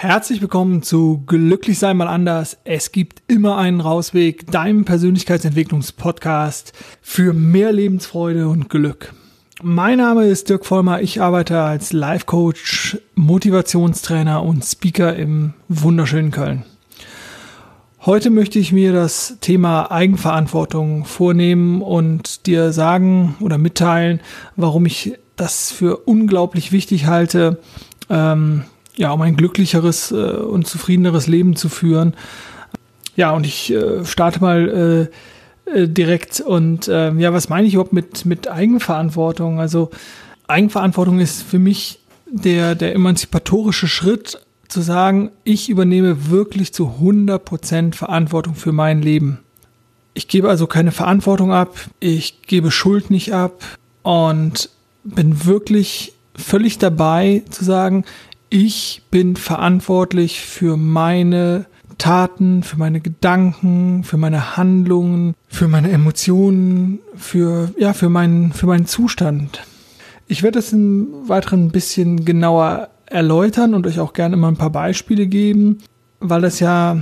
Herzlich willkommen zu Glücklich sein mal anders. Es gibt immer einen Rausweg, deinem Persönlichkeitsentwicklungspodcast für mehr Lebensfreude und Glück. Mein Name ist Dirk Vollmer. Ich arbeite als Life Coach, Motivationstrainer und Speaker im wunderschönen Köln. Heute möchte ich mir das Thema Eigenverantwortung vornehmen und dir sagen oder mitteilen, warum ich das für unglaublich wichtig halte, ähm, ja, um ein glücklicheres äh, und zufriedeneres Leben zu führen. Ja, und ich äh, starte mal äh, direkt und äh, ja, was meine ich überhaupt mit, mit Eigenverantwortung? Also Eigenverantwortung ist für mich der, der emanzipatorische Schritt zu sagen, ich übernehme wirklich zu 100 Prozent Verantwortung für mein Leben. Ich gebe also keine Verantwortung ab, ich gebe Schuld nicht ab und bin wirklich völlig dabei zu sagen, ich bin verantwortlich für meine Taten, für meine Gedanken, für meine Handlungen, für meine Emotionen, für, ja, für meinen, für meinen Zustand. Ich werde das im Weiteren ein bisschen genauer erläutern und euch auch gerne mal ein paar Beispiele geben, weil das ja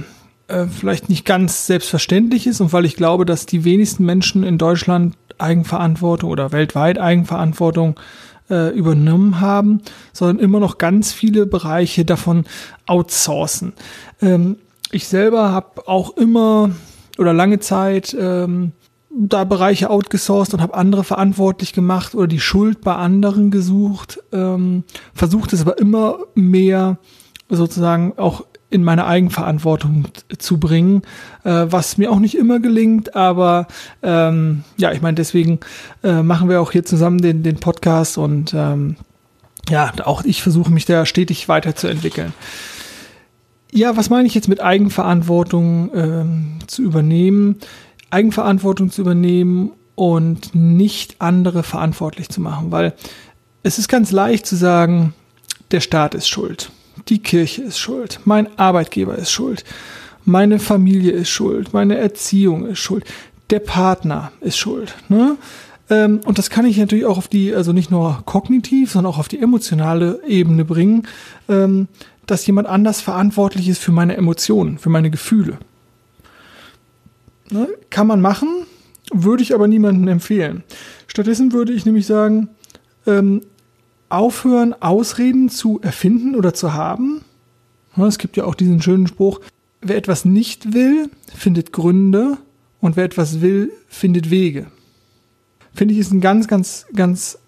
äh, vielleicht nicht ganz selbstverständlich ist und weil ich glaube, dass die wenigsten Menschen in Deutschland Eigenverantwortung oder weltweit Eigenverantwortung äh, übernommen haben, sondern immer noch ganz viele Bereiche davon outsourcen. Ähm, ich selber habe auch immer oder lange Zeit ähm, da Bereiche outgesourced und habe andere verantwortlich gemacht oder die Schuld bei anderen gesucht, ähm, versucht es aber immer mehr sozusagen auch in meine Eigenverantwortung zu bringen, äh, was mir auch nicht immer gelingt, aber ähm, ja, ich meine, deswegen äh, machen wir auch hier zusammen den, den Podcast und ähm, ja, auch ich versuche mich da stetig weiterzuentwickeln. Ja, was meine ich jetzt mit Eigenverantwortung ähm, zu übernehmen? Eigenverantwortung zu übernehmen und nicht andere verantwortlich zu machen, weil es ist ganz leicht zu sagen, der Staat ist schuld die Kirche ist schuld, mein Arbeitgeber ist schuld, meine Familie ist schuld, meine Erziehung ist schuld, der Partner ist schuld. Ne? Ähm, und das kann ich natürlich auch auf die, also nicht nur kognitiv, sondern auch auf die emotionale Ebene bringen, ähm, dass jemand anders verantwortlich ist für meine Emotionen, für meine Gefühle. Ne? Kann man machen, würde ich aber niemandem empfehlen. Stattdessen würde ich nämlich sagen, ähm, aufhören, Ausreden zu erfinden oder zu haben. Es gibt ja auch diesen schönen Spruch, wer etwas nicht will, findet Gründe und wer etwas will, findet Wege. Finde ich ist ein ganz, ganz, ganz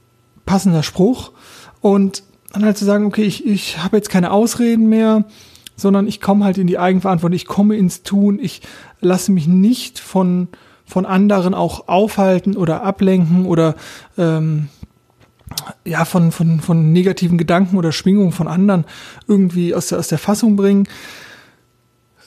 passender Spruch. Und dann halt zu sagen, okay, ich, ich habe jetzt keine Ausreden mehr, sondern ich komme halt in die Eigenverantwortung, ich komme ins Tun, ich lasse mich nicht von, von anderen auch aufhalten oder ablenken oder ähm, ja, von, von, von negativen Gedanken oder Schwingungen von anderen irgendwie aus der, aus der Fassung bringen.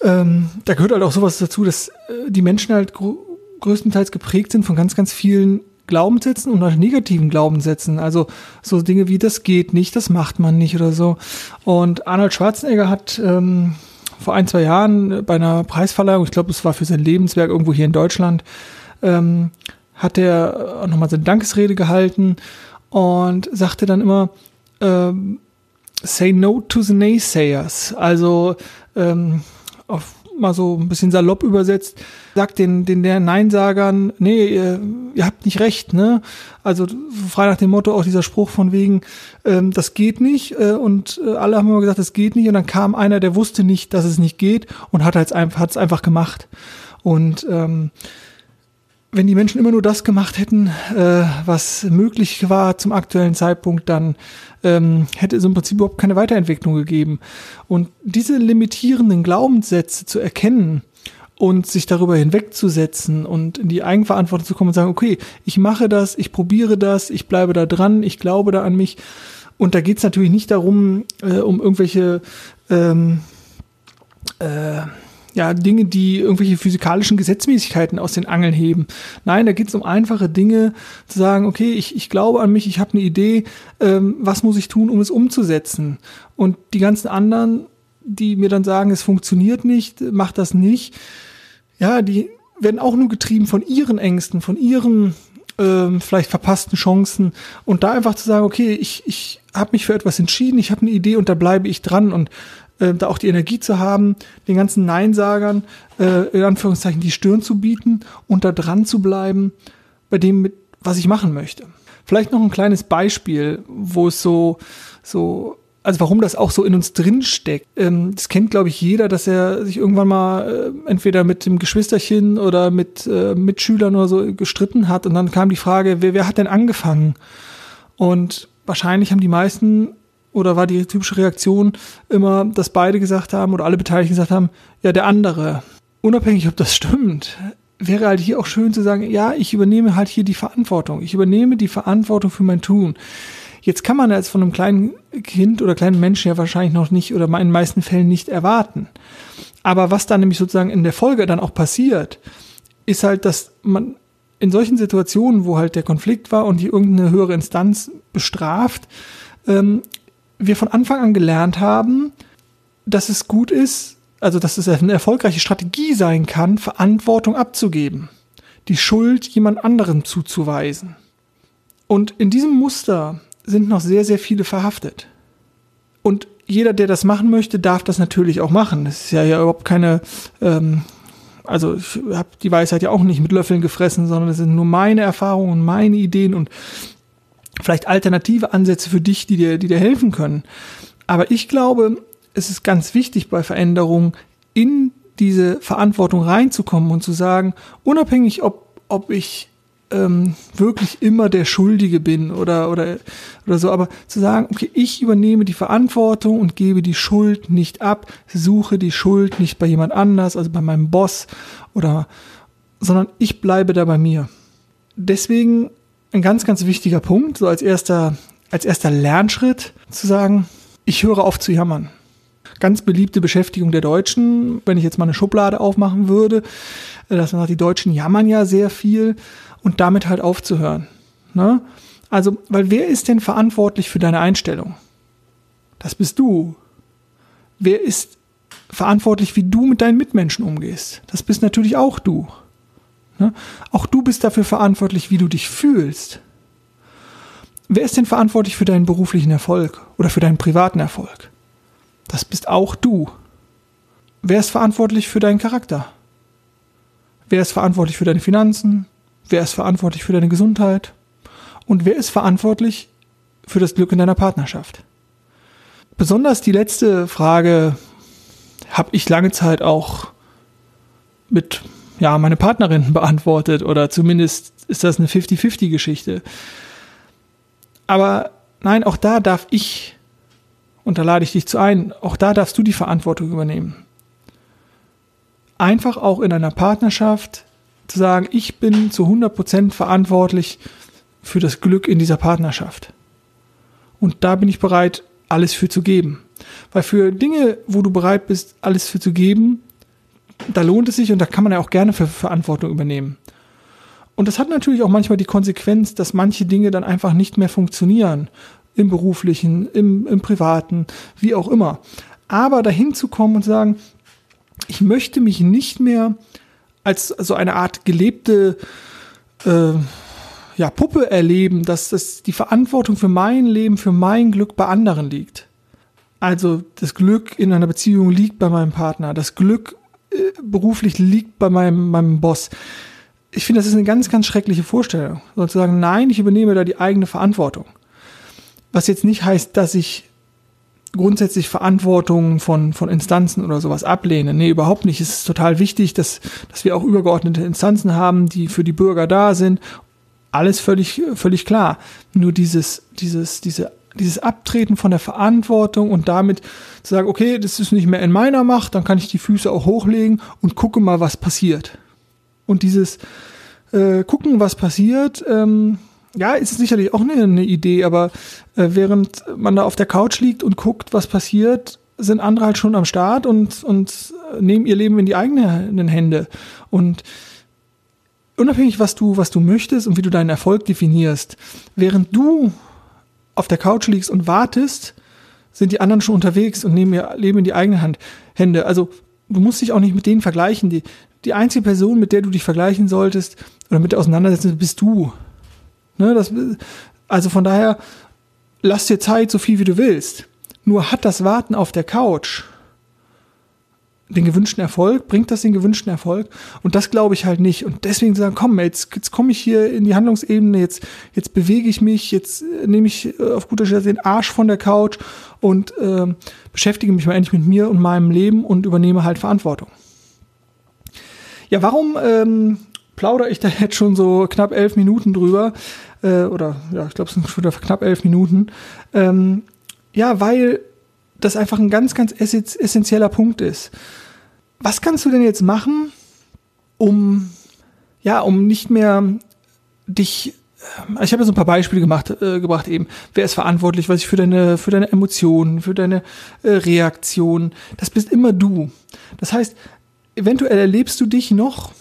Ähm, da gehört halt auch sowas dazu, dass äh, die Menschen halt gr größtenteils geprägt sind von ganz, ganz vielen Glaubenssätzen und auch negativen Glaubenssätzen. Also so Dinge wie das geht nicht, das macht man nicht oder so. Und Arnold Schwarzenegger hat ähm, vor ein, zwei Jahren bei einer Preisverleihung, ich glaube, es war für sein Lebenswerk irgendwo hier in Deutschland, ähm, hat er nochmal seine Dankesrede gehalten und sagte dann immer, ähm, say no to the naysayers. Also ähm, auf mal so ein bisschen salopp übersetzt, sagt den, den der Neinsagern, nee, ihr, ihr habt nicht recht, ne? Also frei nach dem Motto auch dieser Spruch von wegen, ähm, das geht nicht äh, und äh, alle haben immer gesagt, das geht nicht und dann kam einer, der wusste nicht, dass es nicht geht und hat es einfach, hat's einfach gemacht. Und ähm, wenn die Menschen immer nur das gemacht hätten, äh, was möglich war zum aktuellen Zeitpunkt, dann ähm, hätte es im Prinzip überhaupt keine Weiterentwicklung gegeben. Und diese limitierenden Glaubenssätze zu erkennen und sich darüber hinwegzusetzen und in die Eigenverantwortung zu kommen und sagen, okay, ich mache das, ich probiere das, ich bleibe da dran, ich glaube da an mich. Und da geht es natürlich nicht darum, äh, um irgendwelche ähm, äh, ja, Dinge, die irgendwelche physikalischen Gesetzmäßigkeiten aus den Angeln heben. Nein, da geht es um einfache Dinge, zu sagen, okay, ich, ich glaube an mich, ich habe eine Idee, ähm, was muss ich tun, um es umzusetzen? Und die ganzen anderen, die mir dann sagen, es funktioniert nicht, mach das nicht, ja, die werden auch nur getrieben von ihren Ängsten, von ihren ähm, vielleicht verpassten Chancen und da einfach zu sagen, okay, ich, ich habe mich für etwas entschieden, ich habe eine Idee und da bleibe ich dran und äh, da auch die Energie zu haben, den ganzen Neinsagern äh, in Anführungszeichen die Stirn zu bieten und da dran zu bleiben bei dem, mit, was ich machen möchte. Vielleicht noch ein kleines Beispiel, wo es so, so, also warum das auch so in uns drin steckt. Ähm, das kennt, glaube ich, jeder, dass er sich irgendwann mal äh, entweder mit dem Geschwisterchen oder mit äh, Mitschülern oder so gestritten hat und dann kam die Frage, wer, wer hat denn angefangen? Und wahrscheinlich haben die meisten oder war die typische Reaktion immer, dass beide gesagt haben oder alle Beteiligten gesagt haben, ja, der andere. Unabhängig, ob das stimmt, wäre halt hier auch schön zu sagen, ja, ich übernehme halt hier die Verantwortung. Ich übernehme die Verantwortung für mein Tun. Jetzt kann man als von einem kleinen Kind oder kleinen Menschen ja wahrscheinlich noch nicht oder in den meisten Fällen nicht erwarten. Aber was dann nämlich sozusagen in der Folge dann auch passiert, ist halt, dass man in solchen Situationen, wo halt der Konflikt war und die irgendeine höhere Instanz bestraft, ähm, wir von Anfang an gelernt haben, dass es gut ist, also dass es eine erfolgreiche Strategie sein kann, Verantwortung abzugeben, die Schuld jemand anderem zuzuweisen. Und in diesem Muster sind noch sehr, sehr viele verhaftet. Und jeder, der das machen möchte, darf das natürlich auch machen. Das ist ja, ja überhaupt keine, ähm, also ich habe die Weisheit ja auch nicht mit Löffeln gefressen, sondern es sind nur meine Erfahrungen und meine Ideen und vielleicht alternative Ansätze für dich, die dir, die dir helfen können. Aber ich glaube, es ist ganz wichtig bei Veränderungen in diese Verantwortung reinzukommen und zu sagen, unabhängig ob, ob ich ähm, wirklich immer der Schuldige bin oder, oder, oder so, aber zu sagen, okay, ich übernehme die Verantwortung und gebe die Schuld nicht ab, suche die Schuld nicht bei jemand anders, also bei meinem Boss oder, sondern ich bleibe da bei mir. Deswegen ein ganz, ganz wichtiger Punkt, so als erster, als erster Lernschritt zu sagen, ich höre auf zu jammern. Ganz beliebte Beschäftigung der Deutschen, wenn ich jetzt mal eine Schublade aufmachen würde, dass man sagt, die Deutschen jammern ja sehr viel und damit halt aufzuhören. Ne? Also, weil wer ist denn verantwortlich für deine Einstellung? Das bist du. Wer ist verantwortlich, wie du mit deinen Mitmenschen umgehst? Das bist natürlich auch du. Ne? Auch du bist dafür verantwortlich, wie du dich fühlst. Wer ist denn verantwortlich für deinen beruflichen Erfolg oder für deinen privaten Erfolg? Das bist auch du. Wer ist verantwortlich für deinen Charakter? Wer ist verantwortlich für deine Finanzen? Wer ist verantwortlich für deine Gesundheit? Und wer ist verantwortlich für das Glück in deiner Partnerschaft? Besonders die letzte Frage habe ich lange Zeit auch mit ja, meine Partnerin beantwortet oder zumindest ist das eine 50-50-Geschichte. Aber nein, auch da darf ich, und da lade ich dich zu ein, auch da darfst du die Verantwortung übernehmen. Einfach auch in einer Partnerschaft zu sagen, ich bin zu 100% verantwortlich für das Glück in dieser Partnerschaft. Und da bin ich bereit, alles für zu geben. Weil für Dinge, wo du bereit bist, alles für zu geben, da lohnt es sich und da kann man ja auch gerne für Verantwortung übernehmen. Und das hat natürlich auch manchmal die Konsequenz, dass manche Dinge dann einfach nicht mehr funktionieren. Im beruflichen, im, im privaten, wie auch immer. Aber dahin zu kommen und sagen, ich möchte mich nicht mehr als so eine Art gelebte äh, ja, Puppe erleben, dass das die Verantwortung für mein Leben, für mein Glück bei anderen liegt. Also das Glück in einer Beziehung liegt bei meinem Partner, das Glück beruflich liegt bei meinem, meinem Boss. Ich finde, das ist eine ganz, ganz schreckliche Vorstellung. Sozusagen, nein, ich übernehme da die eigene Verantwortung. Was jetzt nicht heißt, dass ich grundsätzlich Verantwortung von, von Instanzen oder sowas ablehne. Nee, überhaupt nicht. Es ist total wichtig, dass, dass wir auch übergeordnete Instanzen haben, die für die Bürger da sind. Alles völlig, völlig klar. Nur dieses, dieses, diese dieses Abtreten von der Verantwortung und damit zu sagen, okay, das ist nicht mehr in meiner Macht, dann kann ich die Füße auch hochlegen und gucke mal, was passiert. Und dieses äh, gucken, was passiert, ähm, ja, ist sicherlich auch eine, eine Idee, aber äh, während man da auf der Couch liegt und guckt, was passiert, sind andere halt schon am Start und, und nehmen ihr Leben in die eigenen Hände. Und unabhängig, was du, was du möchtest und wie du deinen Erfolg definierst, während du auf der Couch liegst und wartest, sind die anderen schon unterwegs und nehmen ihr Leben in die eigene Hand, Hände. Also du musst dich auch nicht mit denen vergleichen. Die, die einzige Person, mit der du dich vergleichen solltest oder mit der auseinandersetzen, bist du. Ne, das, also von daher, lass dir Zeit, so viel wie du willst. Nur hat das Warten auf der Couch den gewünschten Erfolg? Bringt das den gewünschten Erfolg? Und das glaube ich halt nicht. Und deswegen sagen, komm, jetzt, jetzt komme ich hier in die Handlungsebene, jetzt, jetzt bewege ich mich, jetzt äh, nehme ich äh, auf guter Stelle den Arsch von der Couch und äh, beschäftige mich mal endlich mit mir und meinem Leben und übernehme halt Verantwortung. Ja, warum ähm, plaudere ich da jetzt schon so knapp elf Minuten drüber? Äh, oder ja, ich glaube, es sind schon wieder knapp elf Minuten. Ähm, ja, weil das einfach ein ganz, ganz essentieller Punkt ist. Was kannst du denn jetzt machen, um, ja, um nicht mehr dich äh, ich habe so ein paar Beispiele gemacht, äh, gebracht eben. Wer ist verantwortlich, was ich für deine, für deine Emotionen, für deine äh, Reaktionen. Das bist immer du. Das heißt, eventuell erlebst du dich noch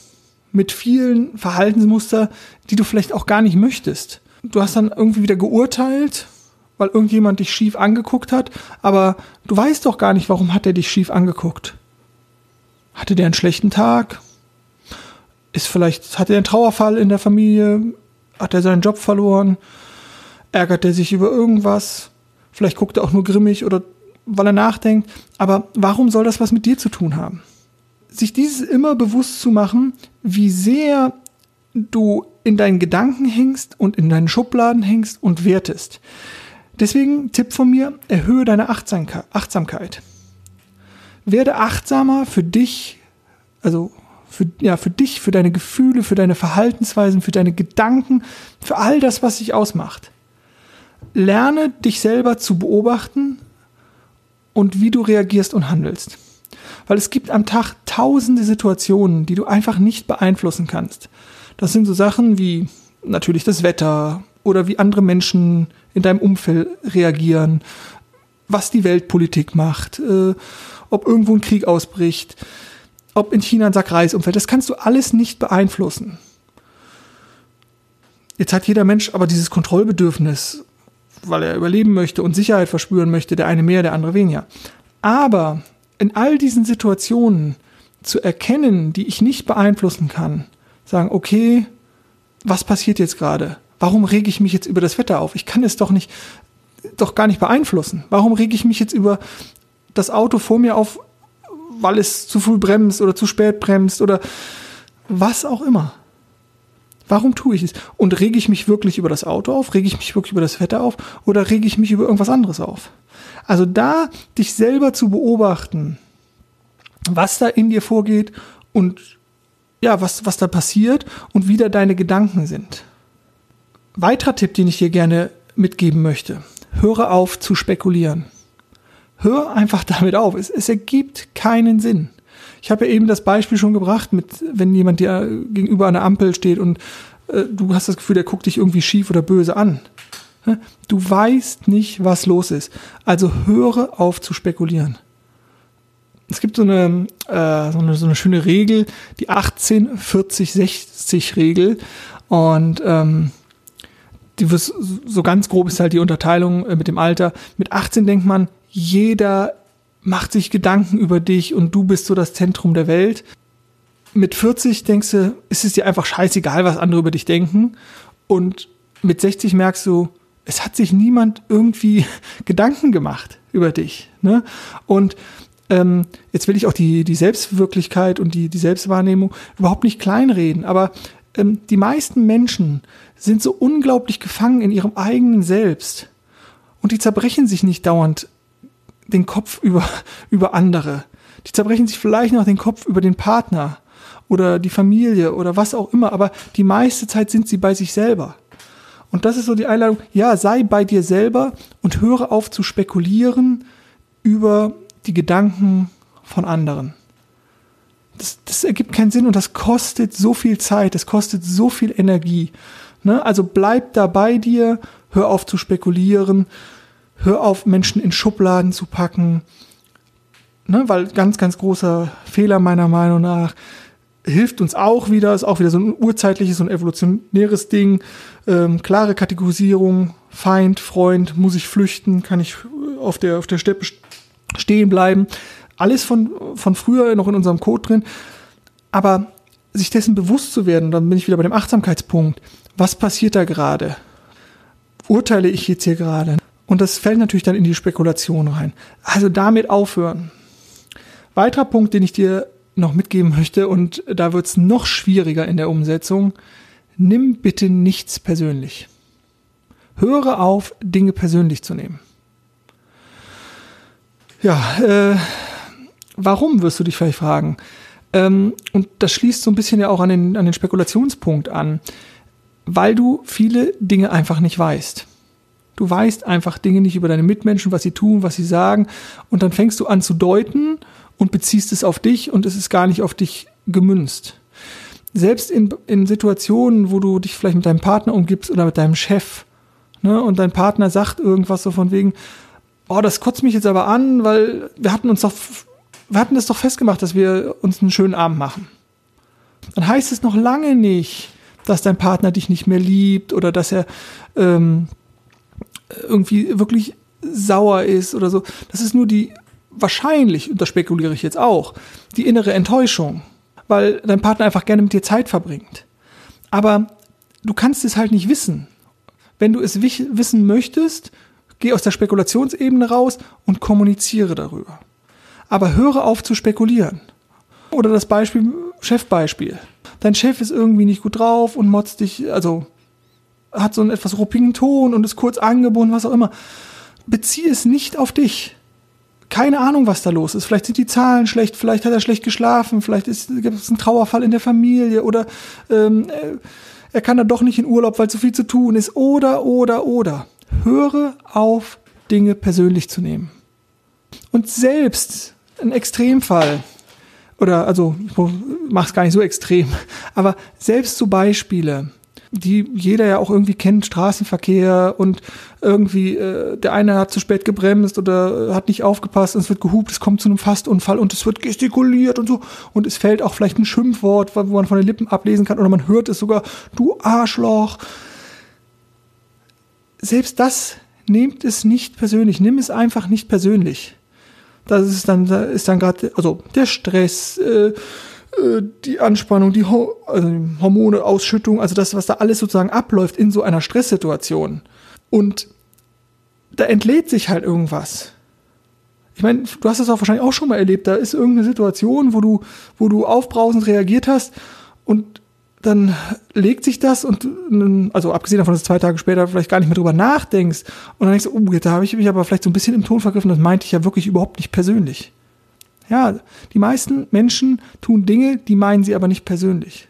mit vielen Verhaltensmuster, die du vielleicht auch gar nicht möchtest. Du hast dann irgendwie wieder geurteilt weil irgendjemand dich schief angeguckt hat, aber du weißt doch gar nicht, warum hat er dich schief angeguckt. Hatte der einen schlechten Tag? Ist vielleicht, hat er einen Trauerfall in der Familie? Hat er seinen Job verloren? Ärgert er sich über irgendwas? Vielleicht guckt er auch nur grimmig oder weil er nachdenkt. Aber warum soll das was mit dir zu tun haben? Sich dieses immer bewusst zu machen, wie sehr du in deinen Gedanken hängst und in deinen Schubladen hängst und wertest. Deswegen Tipp von mir, erhöhe deine Achtsamkeit. Werde achtsamer für dich, also für, ja, für dich, für deine Gefühle, für deine Verhaltensweisen, für deine Gedanken, für all das, was dich ausmacht. Lerne dich selber zu beobachten und wie du reagierst und handelst. Weil es gibt am Tag tausende Situationen, die du einfach nicht beeinflussen kannst. Das sind so Sachen wie natürlich das Wetter oder wie andere Menschen in deinem Umfeld reagieren, was die Weltpolitik macht, äh, ob irgendwo ein Krieg ausbricht, ob in China ein Sack Reis umfällt. Das kannst du alles nicht beeinflussen. Jetzt hat jeder Mensch aber dieses Kontrollbedürfnis, weil er überleben möchte und Sicherheit verspüren möchte, der eine mehr, der andere weniger. Aber in all diesen Situationen zu erkennen, die ich nicht beeinflussen kann, sagen, okay, was passiert jetzt gerade? Warum rege ich mich jetzt über das Wetter auf? Ich kann es doch nicht, doch gar nicht beeinflussen. Warum rege ich mich jetzt über das Auto vor mir auf, weil es zu früh bremst oder zu spät bremst oder was auch immer? Warum tue ich es? Und rege ich mich wirklich über das Auto auf? Rege ich mich wirklich über das Wetter auf? Oder rege ich mich über irgendwas anderes auf? Also da dich selber zu beobachten, was da in dir vorgeht und ja, was, was da passiert und wie da deine Gedanken sind. Weiterer Tipp, den ich dir gerne mitgeben möchte. Höre auf zu spekulieren. Hör einfach damit auf. Es, es ergibt keinen Sinn. Ich habe ja eben das Beispiel schon gebracht, mit wenn jemand dir gegenüber einer Ampel steht und äh, du hast das Gefühl, der guckt dich irgendwie schief oder böse an. Du weißt nicht, was los ist. Also höre auf zu spekulieren. Es gibt so eine, äh, so eine, so eine schöne Regel, die 18-40-60-Regel. Und ähm, die, so ganz grob ist halt die Unterteilung äh, mit dem Alter. Mit 18 denkt man, jeder macht sich Gedanken über dich und du bist so das Zentrum der Welt. Mit 40 denkst du, ist es dir einfach scheißegal, was andere über dich denken. Und mit 60 merkst du, es hat sich niemand irgendwie Gedanken gemacht über dich. Ne? Und ähm, jetzt will ich auch die, die Selbstwirklichkeit und die, die Selbstwahrnehmung überhaupt nicht kleinreden, aber ähm, die meisten Menschen sind so unglaublich gefangen in ihrem eigenen Selbst und die zerbrechen sich nicht dauernd den Kopf über, über andere. Die zerbrechen sich vielleicht noch den Kopf über den Partner oder die Familie oder was auch immer, aber die meiste Zeit sind sie bei sich selber. Und das ist so die Einladung, ja, sei bei dir selber und höre auf zu spekulieren über die Gedanken von anderen das, das ergibt keinen Sinn und das kostet so viel Zeit, das kostet so viel Energie. Ne? Also bleib da bei dir, hör auf zu spekulieren, hör auf, Menschen in Schubladen zu packen. Ne? Weil ganz, ganz großer Fehler meiner Meinung nach hilft uns auch wieder, ist auch wieder so ein urzeitliches und evolutionäres Ding. Ähm, klare Kategorisierung, Feind, Freund, muss ich flüchten, kann ich auf der, auf der Steppe stehen bleiben alles von, von früher noch in unserem Code drin. Aber sich dessen bewusst zu werden, dann bin ich wieder bei dem Achtsamkeitspunkt. Was passiert da gerade? Urteile ich jetzt hier gerade? Und das fällt natürlich dann in die Spekulation rein. Also damit aufhören. Weiterer Punkt, den ich dir noch mitgeben möchte, und da wird es noch schwieriger in der Umsetzung, nimm bitte nichts persönlich. Höre auf, Dinge persönlich zu nehmen. Ja, äh, warum wirst du dich vielleicht fragen? Ähm, und das schließt so ein bisschen ja auch an den, an den Spekulationspunkt an, weil du viele Dinge einfach nicht weißt. Du weißt einfach Dinge nicht über deine Mitmenschen, was sie tun, was sie sagen, und dann fängst du an zu deuten und beziehst es auf dich und es ist gar nicht auf dich gemünzt. Selbst in, in Situationen, wo du dich vielleicht mit deinem Partner umgibst oder mit deinem Chef, ne, und dein Partner sagt irgendwas so von wegen, oh, das kotzt mich jetzt aber an, weil wir hatten uns doch wir hatten das doch festgemacht, dass wir uns einen schönen Abend machen. Dann heißt es noch lange nicht, dass dein Partner dich nicht mehr liebt oder dass er ähm, irgendwie wirklich sauer ist oder so. Das ist nur die wahrscheinlich, und das spekuliere ich jetzt auch, die innere Enttäuschung, weil dein Partner einfach gerne mit dir Zeit verbringt. Aber du kannst es halt nicht wissen. Wenn du es wissen möchtest, geh aus der Spekulationsebene raus und kommuniziere darüber aber höre auf zu spekulieren. Oder das Beispiel, Chefbeispiel. Dein Chef ist irgendwie nicht gut drauf und motzt dich, also hat so einen etwas ruppigen Ton und ist kurz angebunden, was auch immer. Bezieh es nicht auf dich. Keine Ahnung, was da los ist. Vielleicht sind die Zahlen schlecht, vielleicht hat er schlecht geschlafen, vielleicht gibt es einen Trauerfall in der Familie oder ähm, er kann da doch nicht in Urlaub, weil zu viel zu tun ist. Oder, oder, oder. Höre auf, Dinge persönlich zu nehmen. Und selbst ein Extremfall. Oder, also, ich mach's gar nicht so extrem. Aber selbst so Beispiele, die jeder ja auch irgendwie kennt, Straßenverkehr und irgendwie äh, der eine hat zu spät gebremst oder äh, hat nicht aufgepasst und es wird gehupt, es kommt zu einem Fastunfall und es wird gestikuliert und so und es fällt auch vielleicht ein Schimpfwort, wo man von den Lippen ablesen kann oder man hört es sogar, du Arschloch. Selbst das nehmt es nicht persönlich, nimm es einfach nicht persönlich. Das ist dann, da ist dann gerade, also der Stress, äh, die Anspannung, die Ho also Hormone, Ausschüttung, also das, was da alles sozusagen abläuft in so einer Stresssituation. Und da entlädt sich halt irgendwas. Ich meine, du hast das auch wahrscheinlich auch schon mal erlebt. Da ist irgendeine Situation, wo du, wo du aufbrausend reagiert hast und dann legt sich das und also abgesehen davon, dass du zwei Tage später vielleicht gar nicht mehr drüber nachdenkst und dann denkst du, oh, da habe ich mich aber vielleicht so ein bisschen im Ton vergriffen, das meinte ich ja wirklich überhaupt nicht persönlich. Ja, die meisten Menschen tun Dinge, die meinen sie aber nicht persönlich.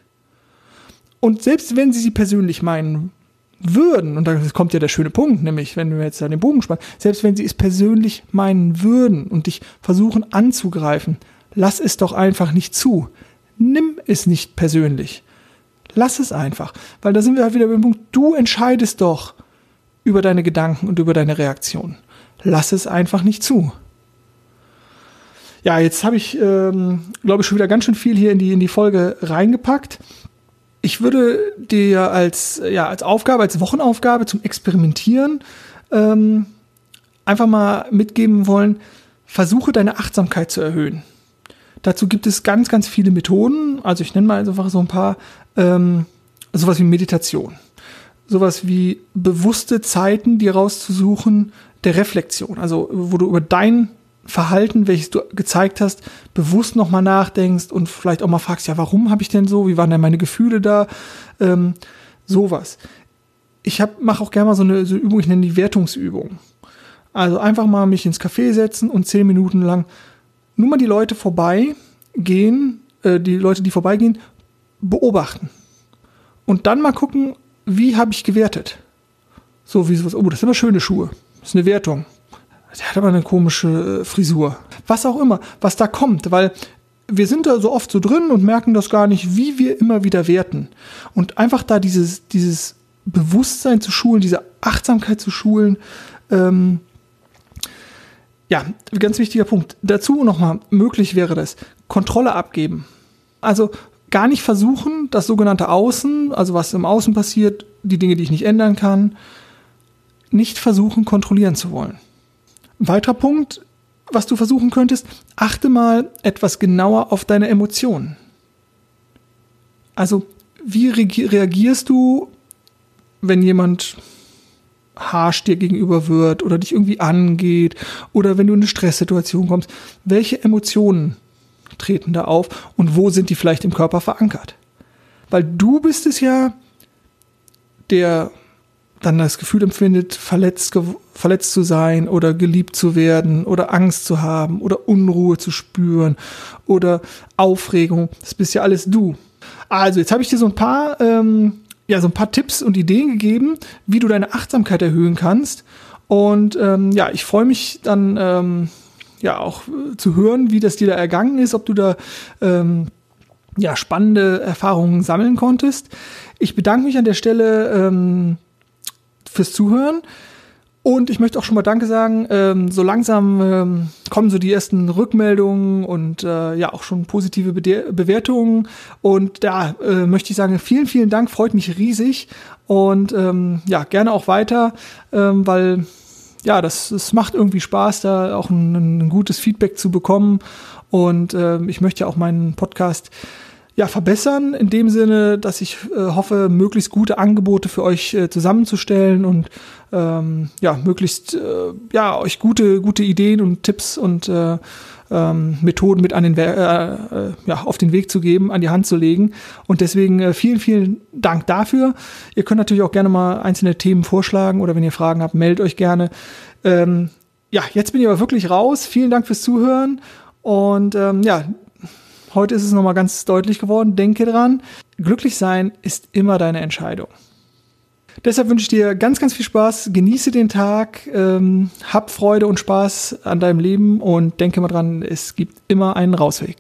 Und selbst wenn sie sie persönlich meinen würden, und da kommt ja der schöne Punkt, nämlich wenn wir jetzt an den Bogen spannen, selbst wenn sie es persönlich meinen würden und dich versuchen anzugreifen, lass es doch einfach nicht zu. Nimm es nicht persönlich Lass es einfach. Weil da sind wir halt wieder beim Punkt, du entscheidest doch über deine Gedanken und über deine Reaktion. Lass es einfach nicht zu. Ja, jetzt habe ich, ähm, glaube ich, schon wieder ganz schön viel hier in die, in die Folge reingepackt. Ich würde dir als, ja, als Aufgabe, als Wochenaufgabe zum Experimentieren ähm, einfach mal mitgeben wollen, versuche deine Achtsamkeit zu erhöhen. Dazu gibt es ganz, ganz viele Methoden. Also ich nenne mal einfach so ein paar, ähm, sowas wie Meditation. Sowas wie bewusste Zeiten, die rauszusuchen, der Reflexion. Also wo du über dein Verhalten, welches du gezeigt hast, bewusst nochmal nachdenkst und vielleicht auch mal fragst, ja, warum habe ich denn so? Wie waren denn meine Gefühle da? Ähm, sowas. Ich mache auch gerne mal so eine so Übung, ich nenne die Wertungsübung. Also einfach mal mich ins Café setzen und zehn Minuten lang nur mal die Leute vorbeigehen, äh, die Leute, die vorbeigehen, beobachten. Und dann mal gucken, wie habe ich gewertet. So wie sowas, oh, das sind aber schöne Schuhe. Das ist eine Wertung. Der hat aber eine komische äh, Frisur. Was auch immer, was da kommt, weil wir sind da so oft so drin und merken das gar nicht, wie wir immer wieder werten. Und einfach da dieses, dieses Bewusstsein zu schulen, diese Achtsamkeit zu schulen, ähm, ja, ganz wichtiger Punkt. Dazu nochmal, möglich wäre das, Kontrolle abgeben. Also gar nicht versuchen, das sogenannte Außen, also was im Außen passiert, die Dinge, die ich nicht ändern kann, nicht versuchen, kontrollieren zu wollen. Weiterer Punkt, was du versuchen könntest, achte mal etwas genauer auf deine Emotionen. Also, wie reagierst du, wenn jemand harsch dir gegenüber wird oder dich irgendwie angeht oder wenn du in eine Stresssituation kommst, welche Emotionen treten da auf und wo sind die vielleicht im Körper verankert? Weil du bist es ja, der dann das Gefühl empfindet, verletzt, verletzt zu sein oder geliebt zu werden oder Angst zu haben oder Unruhe zu spüren oder Aufregung. Das bist ja alles du. Also, jetzt habe ich dir so ein paar, ähm, ja, so ein paar Tipps und Ideen gegeben, wie du deine Achtsamkeit erhöhen kannst. Und ähm, ja, ich freue mich dann ähm, ja auch äh, zu hören, wie das dir da ergangen ist, ob du da ähm, ja, spannende Erfahrungen sammeln konntest. Ich bedanke mich an der Stelle ähm, fürs Zuhören. Und ich möchte auch schon mal Danke sagen. Ähm, so langsam ähm, kommen so die ersten Rückmeldungen und äh, ja auch schon positive Be Bewertungen. Und da äh, möchte ich sagen, vielen, vielen Dank, freut mich riesig. Und ähm, ja, gerne auch weiter, ähm, weil ja, das, das macht irgendwie Spaß, da auch ein, ein gutes Feedback zu bekommen. Und äh, ich möchte ja auch meinen Podcast ja, verbessern, in dem Sinne, dass ich äh, hoffe, möglichst gute Angebote für euch äh, zusammenzustellen und ähm, ja, möglichst äh, ja, euch gute, gute Ideen und Tipps und äh, ähm, Methoden mit an den, äh, äh, ja, auf den Weg zu geben, an die Hand zu legen. Und deswegen äh, vielen, vielen Dank dafür. Ihr könnt natürlich auch gerne mal einzelne Themen vorschlagen oder wenn ihr Fragen habt, meldet euch gerne. Ähm, ja, jetzt bin ich aber wirklich raus. Vielen Dank fürs Zuhören. Und ähm, ja, heute ist es nochmal ganz deutlich geworden. Denke dran, glücklich sein ist immer deine Entscheidung. Deshalb wünsche ich dir ganz, ganz viel Spaß. Genieße den Tag, ähm, hab Freude und Spaß an deinem Leben und denke mal dran, es gibt immer einen Rausweg.